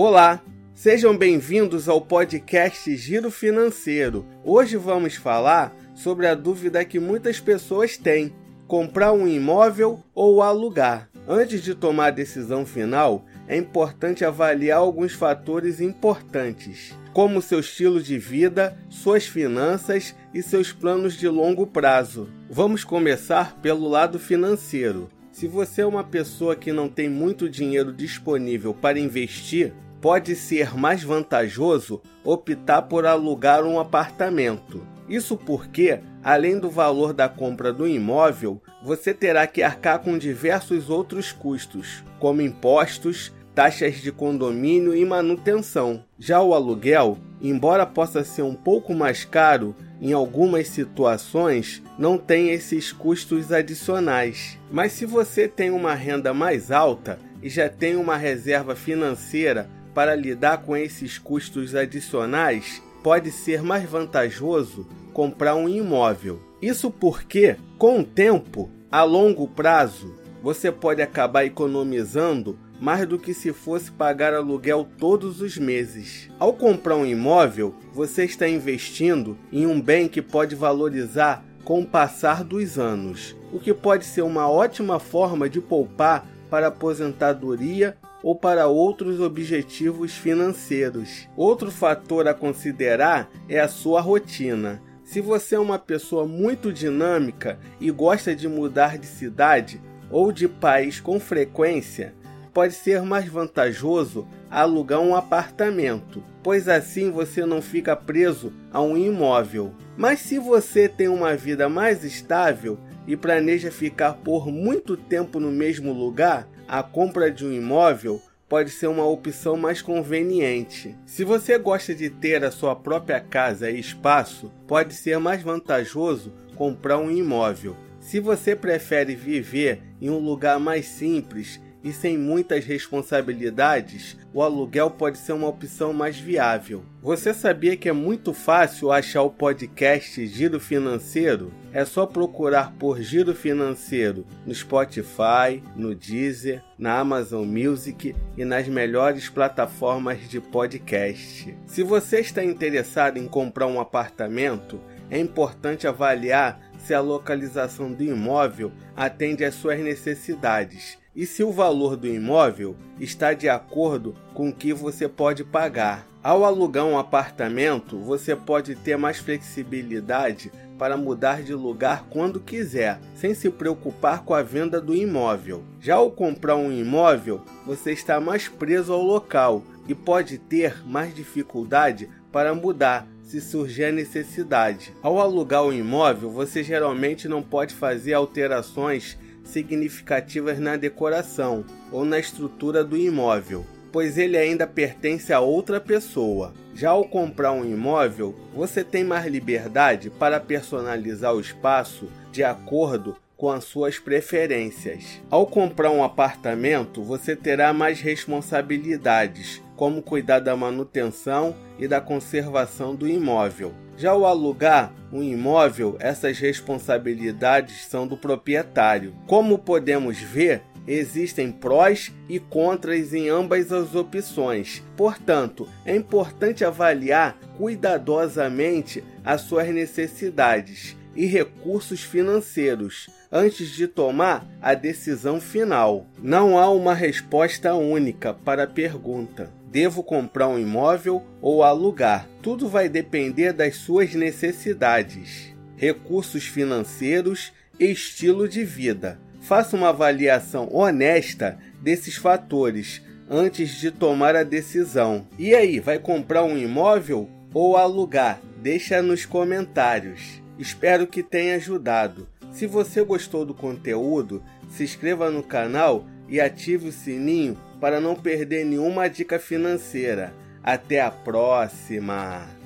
Olá, sejam bem-vindos ao podcast Giro Financeiro. Hoje vamos falar sobre a dúvida que muitas pessoas têm: comprar um imóvel ou alugar. Antes de tomar a decisão final, é importante avaliar alguns fatores importantes, como seu estilo de vida, suas finanças e seus planos de longo prazo. Vamos começar pelo lado financeiro. Se você é uma pessoa que não tem muito dinheiro disponível para investir, pode ser mais vantajoso optar por alugar um apartamento. Isso porque, além do valor da compra do imóvel, você terá que arcar com diversos outros custos, como impostos, taxas de condomínio e manutenção. Já o aluguel, embora possa ser um pouco mais caro, em algumas situações não tem esses custos adicionais. Mas se você tem uma renda mais alta e já tem uma reserva financeira para lidar com esses custos adicionais, pode ser mais vantajoso comprar um imóvel. Isso porque, com o tempo, a longo prazo, você pode acabar economizando mais do que se fosse pagar aluguel todos os meses. Ao comprar um imóvel, você está investindo em um bem que pode valorizar com o passar dos anos, o que pode ser uma ótima forma de poupar para aposentadoria ou para outros objetivos financeiros. Outro fator a considerar é a sua rotina. Se você é uma pessoa muito dinâmica e gosta de mudar de cidade ou de país com frequência, pode ser mais vantajoso alugar um apartamento, pois assim você não fica preso a um imóvel. Mas se você tem uma vida mais estável e planeja ficar por muito tempo no mesmo lugar, a compra de um imóvel pode ser uma opção mais conveniente. Se você gosta de ter a sua própria casa e espaço, pode ser mais vantajoso comprar um imóvel. Se você prefere viver em um lugar mais simples e sem muitas responsabilidades, o aluguel pode ser uma opção mais viável. Você sabia que é muito fácil achar o podcast Giro Financeiro? É só procurar por Giro Financeiro no Spotify, no Deezer, na Amazon Music e nas melhores plataformas de podcast. Se você está interessado em comprar um apartamento, é importante avaliar se a localização do imóvel atende às suas necessidades e se o valor do imóvel está de acordo com o que você pode pagar. Ao alugar um apartamento, você pode ter mais flexibilidade para mudar de lugar quando quiser, sem se preocupar com a venda do imóvel. Já ao comprar um imóvel, você está mais preso ao local e pode ter mais dificuldade para mudar se surgir a necessidade. Ao alugar o imóvel, você geralmente não pode fazer alterações significativas na decoração ou na estrutura do imóvel, pois ele ainda pertence a outra pessoa. Já ao comprar um imóvel, você tem mais liberdade para personalizar o espaço de acordo com as suas preferências. Ao comprar um apartamento, você terá mais responsabilidades, como cuidar da manutenção e da conservação do imóvel. Já o alugar um imóvel, essas responsabilidades são do proprietário. Como podemos ver, existem prós e contras em ambas as opções. Portanto, é importante avaliar cuidadosamente as suas necessidades e recursos financeiros antes de tomar a decisão final. Não há uma resposta única para a pergunta: devo comprar um imóvel ou alugar? Tudo vai depender das suas necessidades, recursos financeiros e estilo de vida. Faça uma avaliação honesta desses fatores antes de tomar a decisão. E aí, vai comprar um imóvel ou alugar? Deixa nos comentários. Espero que tenha ajudado. Se você gostou do conteúdo, se inscreva no canal e ative o sininho para não perder nenhuma dica financeira. Até a próxima!